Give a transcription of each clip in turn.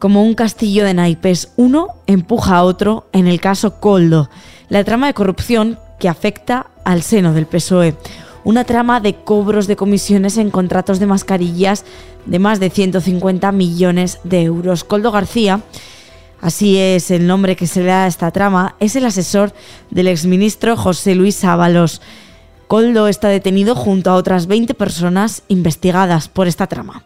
Como un castillo de naipes, uno empuja a otro en el caso Coldo, la trama de corrupción que afecta al seno del PSOE. Una trama de cobros de comisiones en contratos de mascarillas de más de 150 millones de euros. Coldo García, así es el nombre que se le da a esta trama, es el asesor del exministro José Luis Ábalos. Coldo está detenido junto a otras 20 personas investigadas por esta trama.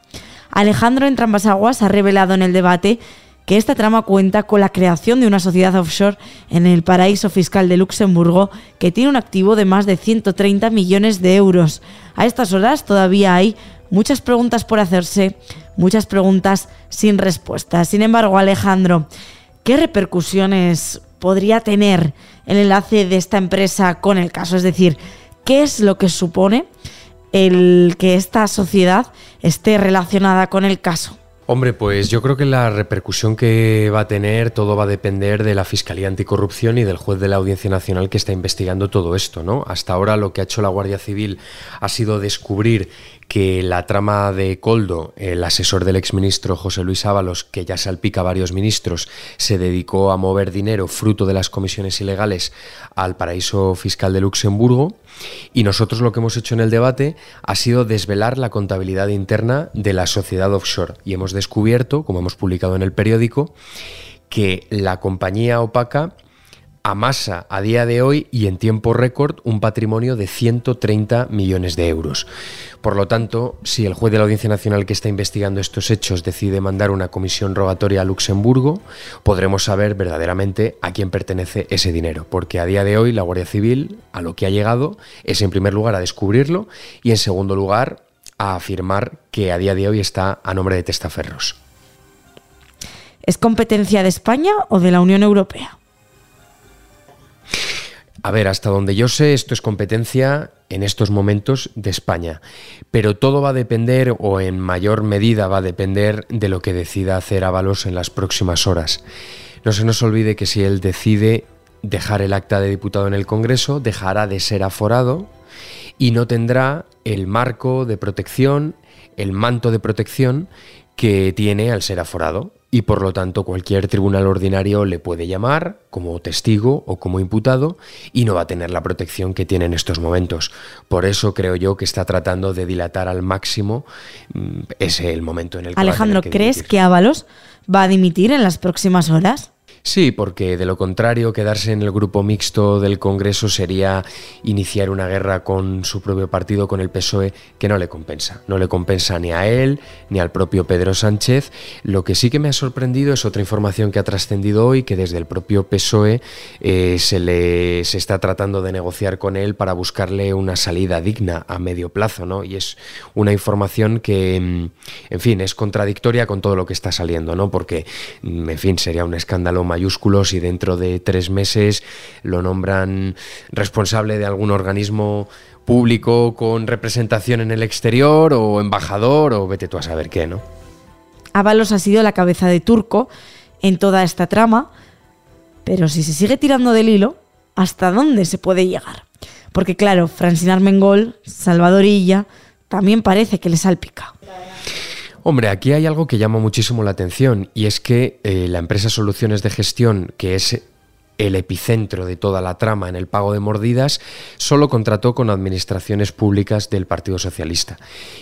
Alejandro Entrambasaguas ha revelado en el debate que esta trama cuenta con la creación de una sociedad offshore en el paraíso fiscal de Luxemburgo que tiene un activo de más de 130 millones de euros. A estas horas todavía hay muchas preguntas por hacerse, muchas preguntas sin respuesta. Sin embargo, Alejandro, ¿qué repercusiones podría tener el enlace de esta empresa con el caso? Es decir, ¿qué es lo que supone el que esta sociedad esté relacionada con el caso? Hombre, pues yo creo que la repercusión que va a tener todo va a depender de la Fiscalía Anticorrupción y del juez de la Audiencia Nacional que está investigando todo esto, ¿no? Hasta ahora lo que ha hecho la Guardia Civil ha sido descubrir que la trama de Coldo, el asesor del exministro José Luis Ábalos, que ya salpica a varios ministros, se dedicó a mover dinero fruto de las comisiones ilegales al paraíso fiscal de Luxemburgo. Y nosotros lo que hemos hecho en el debate ha sido desvelar la contabilidad interna de la sociedad offshore. Y hemos descubierto, como hemos publicado en el periódico, que la compañía opaca amasa a día de hoy y en tiempo récord un patrimonio de 130 millones de euros. Por lo tanto, si el juez de la Audiencia Nacional que está investigando estos hechos decide mandar una comisión rogatoria a Luxemburgo, podremos saber verdaderamente a quién pertenece ese dinero, porque a día de hoy la Guardia Civil a lo que ha llegado es en primer lugar a descubrirlo y en segundo lugar a afirmar que a día de hoy está a nombre de testaferros. ¿Es competencia de España o de la Unión Europea? A ver, hasta donde yo sé, esto es competencia en estos momentos de España, pero todo va a depender o en mayor medida va a depender de lo que decida hacer Ábalos en las próximas horas. No se nos olvide que si él decide dejar el acta de diputado en el Congreso, dejará de ser aforado y no tendrá el marco de protección, el manto de protección que tiene al ser aforado y por lo tanto cualquier tribunal ordinario le puede llamar como testigo o como imputado y no va a tener la protección que tiene en estos momentos. Por eso creo yo que está tratando de dilatar al máximo mm, ese el momento en el que Alejandro, ¿crees que Ábalos va a dimitir en las próximas horas? Sí, porque de lo contrario, quedarse en el grupo mixto del Congreso sería iniciar una guerra con su propio partido, con el PSOE, que no le compensa. No le compensa ni a él ni al propio Pedro Sánchez. Lo que sí que me ha sorprendido es otra información que ha trascendido hoy, que desde el propio PSOE eh, se, le, se está tratando de negociar con él para buscarle una salida digna a medio plazo, ¿no? Y es una información que, mm, en fin, es contradictoria con todo lo que está saliendo, ¿no? Porque, mm, en fin, sería un escándalo mayúsculos y dentro de tres meses lo nombran responsable de algún organismo público con representación en el exterior o embajador o vete tú a saber qué, ¿no? Ábalos ha sido la cabeza de turco en toda esta trama, pero si se sigue tirando del hilo, ¿hasta dónde se puede llegar? Porque claro, Francina Armengol, Salvadorilla, también parece que le salpica. Hombre, aquí hay algo que llama muchísimo la atención y es que eh, la empresa Soluciones de Gestión, que es el epicentro de toda la trama en el pago de mordidas, solo contrató con administraciones públicas del Partido Socialista.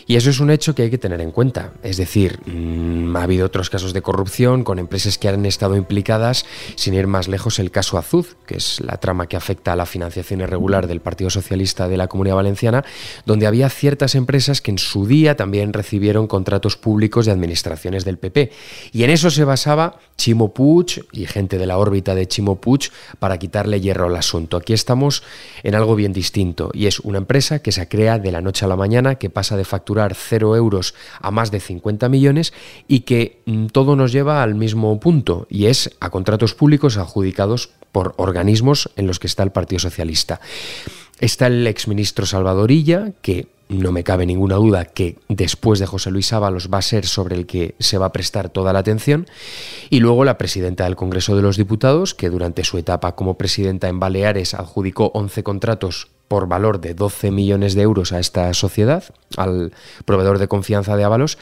Y eso es un hecho que hay que tener en cuenta. Es decir, mm, ha habido otros casos de corrupción con empresas que han estado implicadas, sin ir más lejos, el caso Azuz, que es la trama que afecta a la financiación irregular del Partido Socialista de la Comunidad Valenciana, donde había ciertas empresas que en su día también recibieron contratos públicos de administraciones del PP. Y en eso se basaba Chimo Puig y gente de la órbita de Chimo Puig para quitarle hierro al asunto. Aquí estamos en algo bien distinto y es una empresa que se crea de la noche a la mañana, que pasa de facturar 0 euros a más de 50 millones y que mm, todo nos lleva al mismo punto y es a contratos públicos adjudicados por organismos en los que está el Partido Socialista. Está el exministro Salvadorilla, que no me cabe ninguna duda que después de José Luis Ábalos va a ser sobre el que se va a prestar toda la atención. Y luego la presidenta del Congreso de los Diputados, que durante su etapa como presidenta en Baleares adjudicó 11 contratos por valor de 12 millones de euros a esta sociedad, al proveedor de confianza de Ábalos,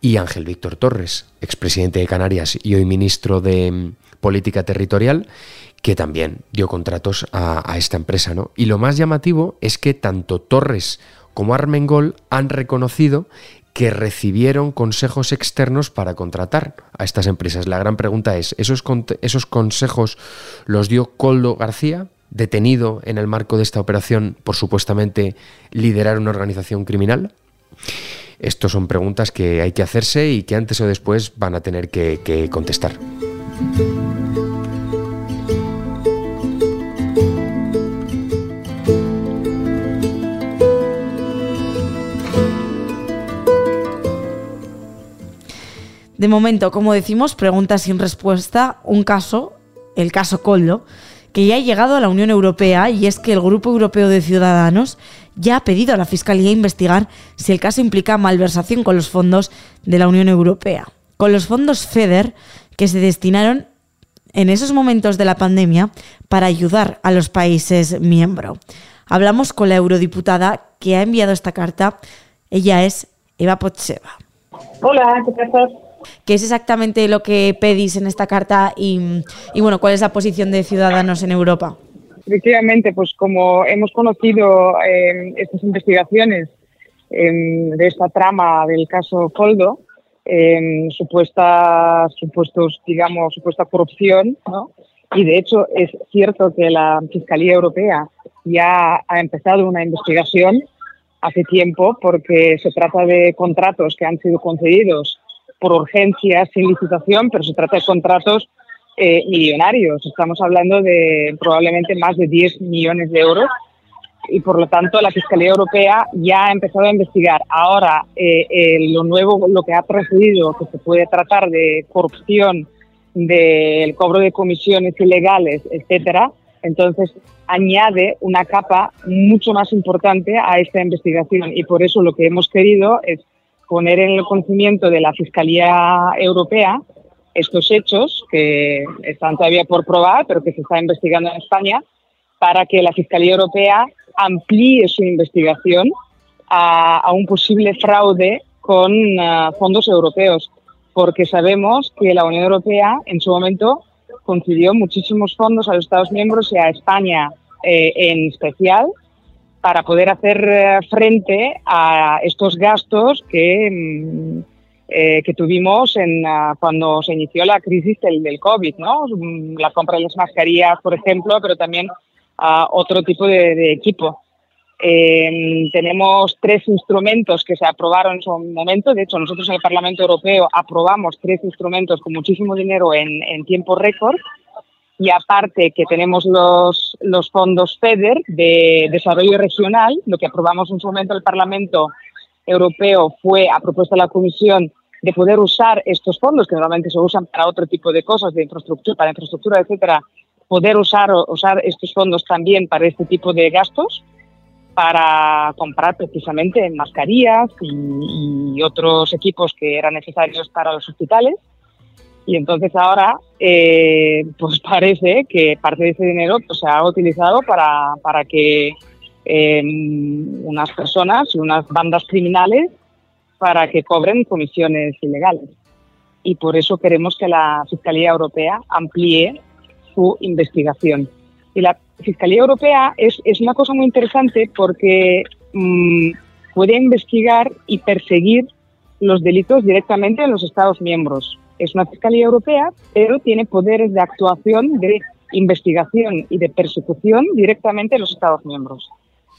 y Ángel Víctor Torres, expresidente de Canarias y hoy ministro de mm, Política Territorial, que también dio contratos a, esta empresa. ¿no? Y lo más llamativo es que tanto Torres como Armengol han reconocido que recibieron consejos externos para contratar a estas empresas. La gran pregunta es, ¿esos, esos consejos los dio Coldo García, detenido en el marco de esta operación por supuestamente liderar una organización criminal? Estas son preguntas que hay que hacerse y que antes o después van a tener que, que contestar. De momento, como decimos, pregunta sin respuesta, un caso, el caso Coldo, que ya ha llegado a la Unión Europea y es que el Grupo Europeo de Ciudadanos ya ha pedido a la Fiscalía investigar si el caso implica malversación con los fondos de la Unión Europea. Con los fondos FEDER que se destinaron en esos momentos de la pandemia para ayudar a los países miembros. Hablamos con la eurodiputada que ha enviado esta carta. Ella es Eva Potseva. Hola, ¿qué tal? ¿Qué es exactamente lo que pedís en esta carta y, bueno, cuál es la posición de Ciudadanos en Europa? Efectivamente, pues como hemos conocido eh, estas investigaciones eh, de esta trama del caso Coldo, eh, supuesta, supuestos, digamos, supuesta corrupción, ¿no? Y de hecho es cierto que la Fiscalía Europea ya ha empezado una investigación hace tiempo porque se trata de contratos que han sido concedidos por urgencia, sin licitación, pero se trata de contratos eh, millonarios. Estamos hablando de probablemente más de 10 millones de euros y por lo tanto la Fiscalía Europea ya ha empezado a investigar. Ahora, eh, lo nuevo, lo que ha procedido, que se puede tratar de corrupción, del cobro de comisiones ilegales, etcétera, entonces añade una capa mucho más importante a esta investigación y por eso lo que hemos querido es poner en el conocimiento de la Fiscalía Europea estos hechos que están todavía por probar, pero que se está investigando en España, para que la Fiscalía Europea amplíe su investigación a, un posible fraude con uh, fondos europeos, porque sabemos que la Unión Europea en su momento concedió muchísimos fondos a los Estados miembros y a España eh, en especial para poder hacer eh, frente a estos gastos que, mm, eh, que tuvimos en, ah, cuando se inició la crisis del, del, COVID, ¿no? Mm, la compra de las mascarillas, por ejemplo, pero también uh, otro tipo de, equipo. Eh, tenemos tres instrumentos que se aprobaron en su momento. De hecho, nosotros en el Parlamento Europeo aprobamos tres instrumentos con muchísimo dinero en tiempo récord y aparte que tenemos los, los fondos FEDER de desarrollo regional, lo que aprobamos en su momento el Parlamento Europeo fue a propuesta de la Comisión de poder usar estos fondos que normalmente se usan para otro tipo de cosas, de infraestructura, para infraestructura, etcétera, poder usar, usar estos fondos también para este tipo de gastos, para comprar precisamente mascarillas y, y otros equipos que eran necesarios para los hospitales. Y entonces ahora, eh, pues parece que parte de ese dinero pues, se ha utilizado para, para que eh, unas personas, unas bandas criminales, para que cobren comisiones ilegales. Y por eso queremos que la Fiscalía Europea amplíe su investigación. Y la Fiscalía Europea es, es una cosa muy interesante porque mmm, puede investigar y perseguir los delitos directamente en los Estados miembros es una Fiscalía Europea, pero tiene poderes de actuación, de investigación y de persecución directamente en los Estados miembros.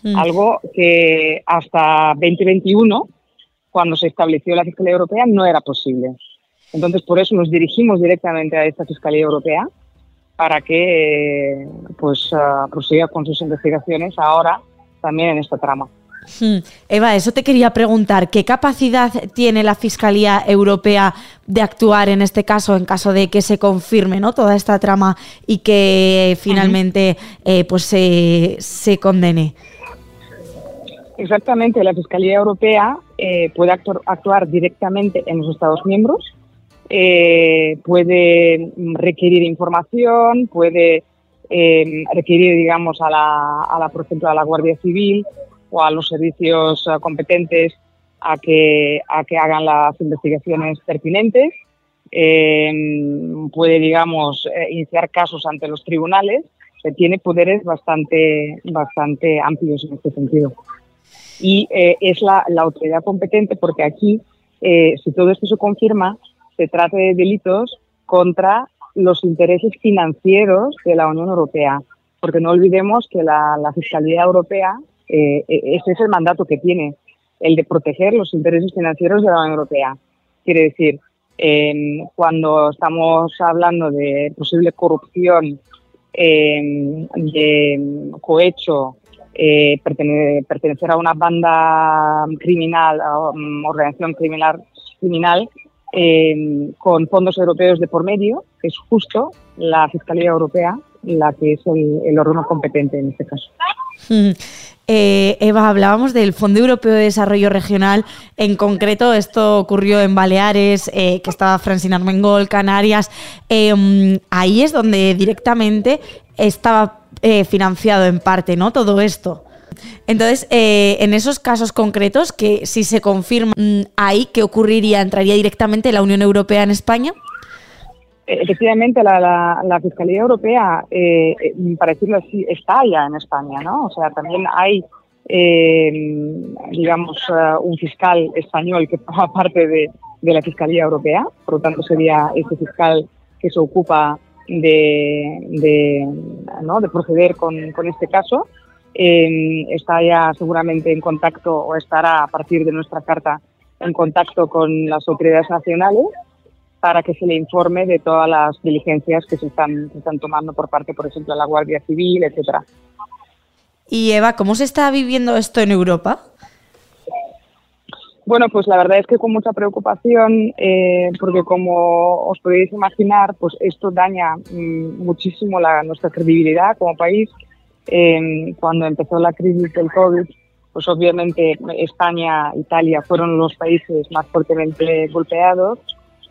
Mm. Algo que hasta 2021, cuando se estableció la Fiscalía Europea, no era posible. Entonces, por eso nos dirigimos directamente a esta Fiscalía Europea para que pues, uh, prosiga con sus investigaciones ahora también en esta trama. Hmm. Eva, eso te quería preguntar, ¿qué capacidad tiene la Fiscalía Europea de actuar en este caso, en caso de que se confirme ¿no? toda esta trama y que finalmente eh, pues se, condene? Exactamente, la Fiscalía Europea eh, puede actuar, directamente en los Estados miembros, eh, puede requerir información, puede requerir, digamos, a la, a la, por ejemplo, a la Guardia Civil o a los servicios eh, competentes a que, a que hagan las investigaciones pertinentes. Eh, puede, digamos, iniciar casos ante los tribunales. Se tiene poderes bastante, bastante amplios en este sentido. Y es la, la, autoridad competente porque aquí, si todo esto se confirma, se trata de delitos contra los intereses financieros de la Unión Europea, porque no olvidemos que la, Fiscalía Europea, eh, e, ese es el mandato que tiene, el de proteger los intereses financieros de la Unión Europea. Quiere decir, cuando estamos hablando de posible corrupción, de cohecho, eh, pertenecer a una banda criminal, a una organización criminal, criminal eh, con fondos europeos de por medio, es justo la Fiscalía Europea la que es el, órgano competente en este caso. Eh, Eva, hablábamos del Fondo Europeo de Desarrollo Regional. En concreto, esto ocurrió en Baleares, eh, que estaba Francina Armengol, Canarias. Em, ahí es donde directamente estaba eh, financiado en parte, ¿no? Todo esto. Entonces, en esos casos concretos, que si se confirma mm, ahí, ¿qué ocurriría? ¿Entraría directamente la Unión Europea en España? Eh, efectivamente, la, Fiscalía Europea, eh, para decirlo así, está ya en España, ¿no? O sea, también hay, digamos, un fiscal español que forma parte de, la Fiscalía Europea, por lo tanto sería este fiscal que se ocupa de, de, ¿no? de proceder con, con este caso está ya seguramente en contacto o estará a partir de nuestra carta en contacto con las autoridades nacionales para que se le informe de todas las diligencias que se están, están tomando por parte, por ejemplo, de la Guardia Civil, etcétera. Y Eva, ¿cómo se está viviendo esto en Europa? Bueno, pues la verdad es que con mucha preocupación, eh, porque como os podéis imaginar, pues esto daña mm, muchísimo la, nuestra credibilidad como país cuando empezó la crisis del COVID, pues obviamente España, Italia fueron los países más fuertemente golpeados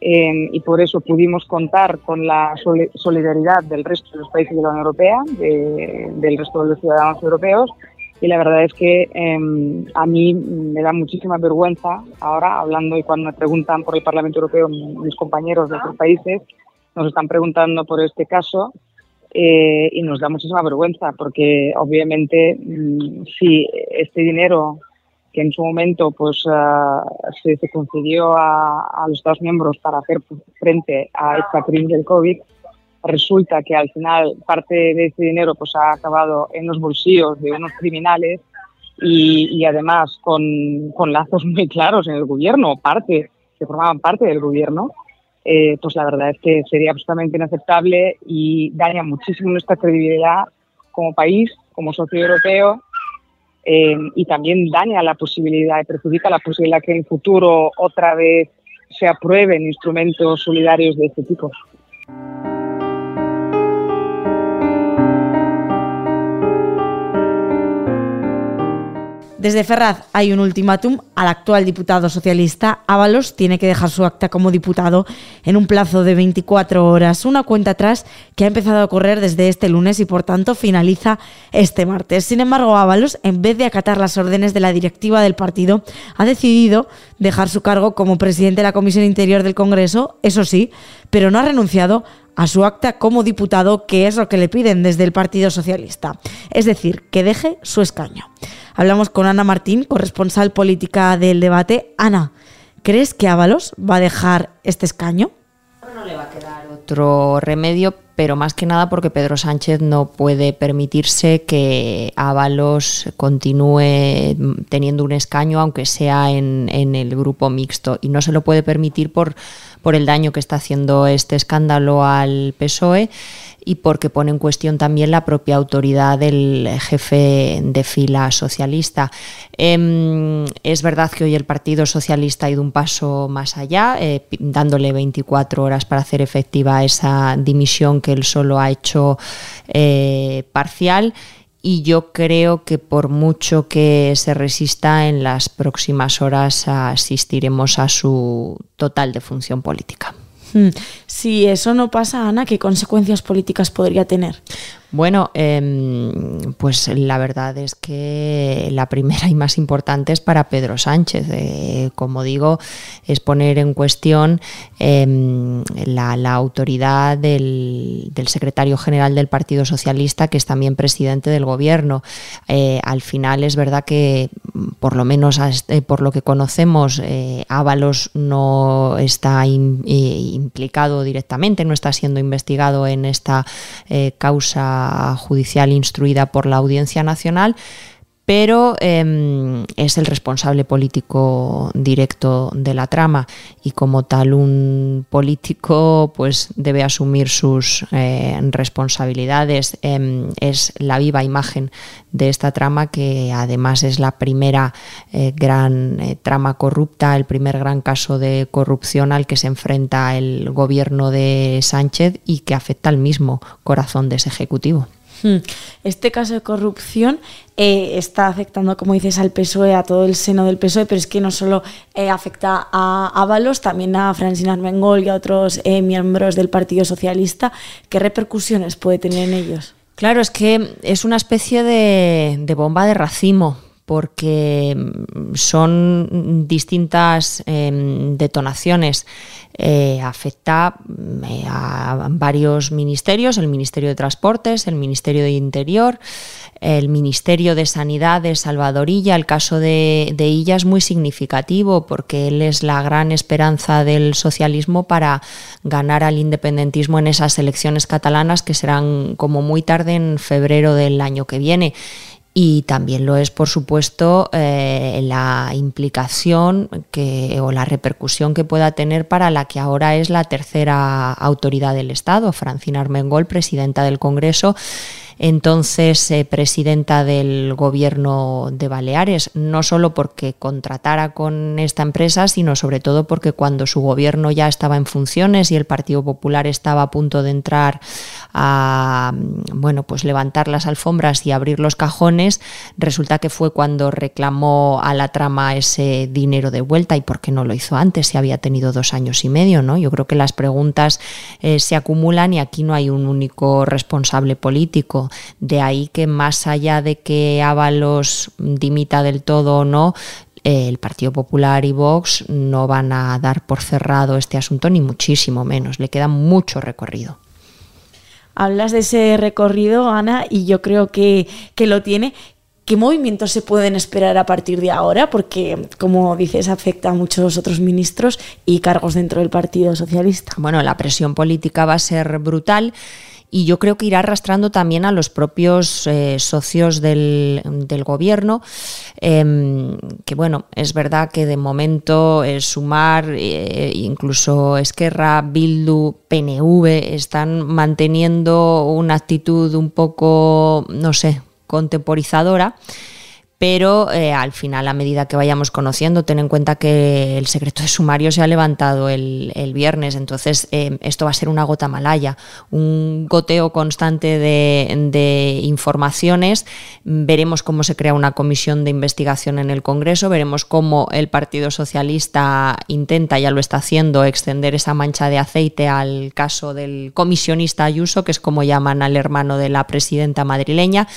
y por eso pudimos contar con la solidaridad del resto de los países de la Unión Europea, del resto de los ciudadanos europeos. Y la verdad es que em, a mí me da muchísima vergüenza ahora, hablando y cuando me preguntan por el Parlamento Europeo, mis compañeros de otros países nos están preguntando por este caso eh, y nos da muchísima vergüenza porque obviamente mm, si este dinero que en su momento pues ah, se, concedió a, los Estados miembros para hacer frente a esta crisis del COVID, resulta que al final parte de ese dinero pues ha acabado en los bolsillos de unos criminales y, además con, con lazos muy claros en el gobierno, parte, que formaban parte del gobierno, eh, pues la verdad es que sería absolutamente inaceptable y daña muchísimo nuestra credibilidad como país, como socio europeo, eh, y también daña la posibilidad perjudica la posibilidad que en el futuro otra vez se aprueben instrumentos solidarios de este tipo. Desde Ferraz hay un ultimátum al actual diputado socialista. Ábalos tiene que dejar su acta como diputado en un plazo de 24 horas. Una cuenta atrás que ha empezado a correr desde este lunes y por tanto finaliza este martes. Sin embargo, Ábalos, en vez de acatar las órdenes de la directiva del partido, ha decidido dejar su cargo como presidente de la Comisión Interior del Congreso, eso sí, pero no ha renunciado a su acta como diputado, que es lo que le piden desde el Partido Socialista. Es decir, que deje su escaño. Hablamos con Ana Martín, corresponsal política del debate. Ana, ¿crees que Ábalos va a dejar este escaño? No le va a quedar otro remedio, pero más que nada porque Pedro Sánchez no puede permitirse que Ábalos continúe teniendo un escaño, aunque sea en, en el grupo mixto. Y no se lo puede permitir por por el daño que está haciendo este escándalo al PSOE y porque pone en cuestión también la propia autoridad del jefe de fila socialista. Em, es verdad que hoy el Partido Socialista ha ido un paso más allá, eh, dándole 24 horas para hacer efectiva esa dimisión que él solo ha hecho eh, parcial y yo creo que por mucho que se resista en las próximas horas asistiremos a su total defunción política. Hmm. Si eso no pasa, Ana, ¿qué consecuencias políticas podría tener? Bueno, em, pues la verdad es que la primera y más importante es para Pedro Sánchez. Eh, como digo, es poner en cuestión em, la, autoridad del, secretario general del Partido Socialista, que es también presidente del gobierno. Eh, al final es verdad que, por lo menos este, por lo que conocemos, eh, Ábalos no está implicado directamente, no está siendo investigado en esta causa judicial instruida por la Audiencia Nacional, pero em, es el responsable político directo de la trama y como tal un político pues debe asumir sus eh, responsabilidades. Em, es la viva imagen de esta trama que además es la primera eh, gran eh, trama corrupta, el primer gran caso de corrupción al que se enfrenta el gobierno de Sánchez y que afecta al mismo corazón de ese ejecutivo. Hmm. Este caso de corrupción eh, está afectando, como dices, al PSOE, a todo el seno del PSOE, pero es que no solo eh, afecta a Ábalos, también a Francina Armengol y a otros eh, miembros del Partido Socialista. ¿Qué repercusiones puede tener en ellos? Claro, es que es una especie de bomba de racimo, porque mm, son distintas em, detonaciones. Eh, afecta mm, eh, a varios ministerios, el Ministerio de Transportes, el Ministerio de Interior, el Ministerio de Sanidad de Salvadorilla. El caso de, de ella es muy significativo porque él es la gran esperanza del socialismo para ganar al independentismo en esas elecciones catalanas que serán como muy tarde en febrero del año que viene y también lo es, por supuesto, eh, la implicación que, o la repercusión que pueda tener para la que ahora es la tercera autoridad del Estado, Francina Armengol, presidenta del Congreso entonces eh, presidenta del gobierno de Baleares, no solo porque contratara con esta empresa, sino sobre todo porque cuando su gobierno ya estaba en funciones y el Partido Popular estaba a punto de entrar a bueno, pues levantar las alfombras y abrir los cajones, resulta que fue cuando reclamó a la trama ese dinero de vuelta y por qué no lo hizo antes, si había tenido dos años y medio, ¿no? Yo creo que las preguntas eh, se acumulan y aquí no hay un único responsable político. De ahí que más allá de que Ábalos dimita del todo o no, el Partido Popular y Vox no van a dar por cerrado este asunto, ni muchísimo menos. Le queda mucho recorrido. Hablas de ese recorrido, Ana, y yo creo que, que lo tiene. ¿Qué movimientos se pueden esperar a partir de ahora? Porque, como dices, afecta a muchos otros ministros y cargos dentro del Partido Socialista. Bueno, la presión política va a ser brutal y yo creo que irá arrastrando también a los propios eh, socios del, gobierno, em, que bueno, es verdad que de momento es Sumar, eh, incluso Esquerra, Bildu, PNV están manteniendo una actitud un poco, no sé, contemporizadora pero eh, al final, a medida que vayamos conociendo, ten en cuenta que el secreto de sumario se ha levantado el, viernes, entonces eh, esto va a ser una gota malaya, un goteo constante de, informaciones. Veremos cómo se crea una comisión de investigación en el Congreso, veremos cómo el Partido Socialista intenta, ya lo está haciendo, extender esa mancha de aceite al caso del comisionista Ayuso, que es como llaman al hermano de la presidenta madrileña.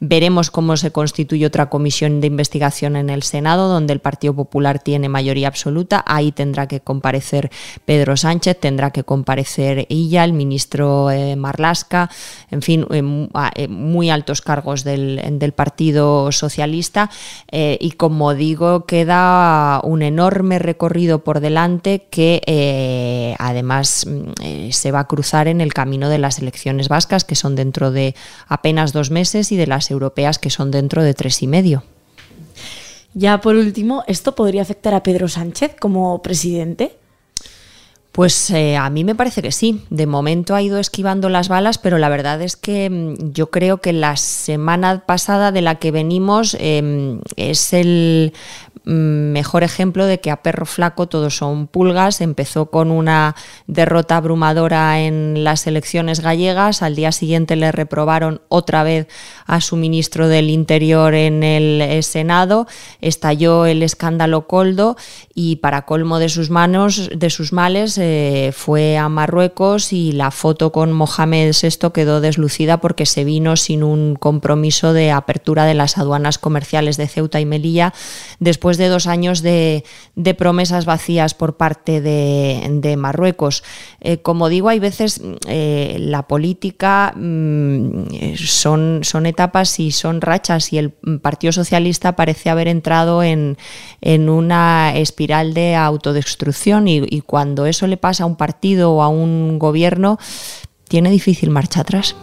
Veremos cómo se constituye otra comisión de investigación en el Senado, donde el Partido Popular tiene mayoría absoluta. Ahí tendrá que comparecer Pedro Sánchez, tendrá que comparecer ella, el ministro eh, Marlasca, en fin, eh, eh, muy altos cargos del, Partido Socialista. y como digo, queda un enorme recorrido por delante que además mm, se va a cruzar en el camino de las elecciones vascas, que son dentro de apenas dos meses, y de las europeas que son dentro de tres y medio. Ya por último, ¿esto podría afectar a Pedro Sánchez como presidente? Pues eh, a mí me parece que sí. De momento ha ido esquivando las balas, pero la verdad es que mm, yo creo que la semana pasada de la que venimos em, es el Mm, mejor ejemplo de que a perro flaco todos son pulgas. Empezó con una derrota abrumadora en las elecciones gallegas, al día siguiente le reprobaron otra vez a su ministro del Interior en el eh, Senado, estalló el escándalo Coldo y para colmo de sus manos, de sus males, fue a Marruecos y la foto con Mohamed VI quedó deslucida porque se vino sin un compromiso de apertura de las aduanas comerciales de Ceuta y Melilla después de dos años de, promesas vacías por parte de, Marruecos. Eh, como digo, hay veces eh, la política mm, son, son etapas y son rachas y el Partido Socialista parece haber entrado en, una espiral de autodestrucción y cuando eso le pasa a un partido o a un gobierno, tiene difícil marcha atrás.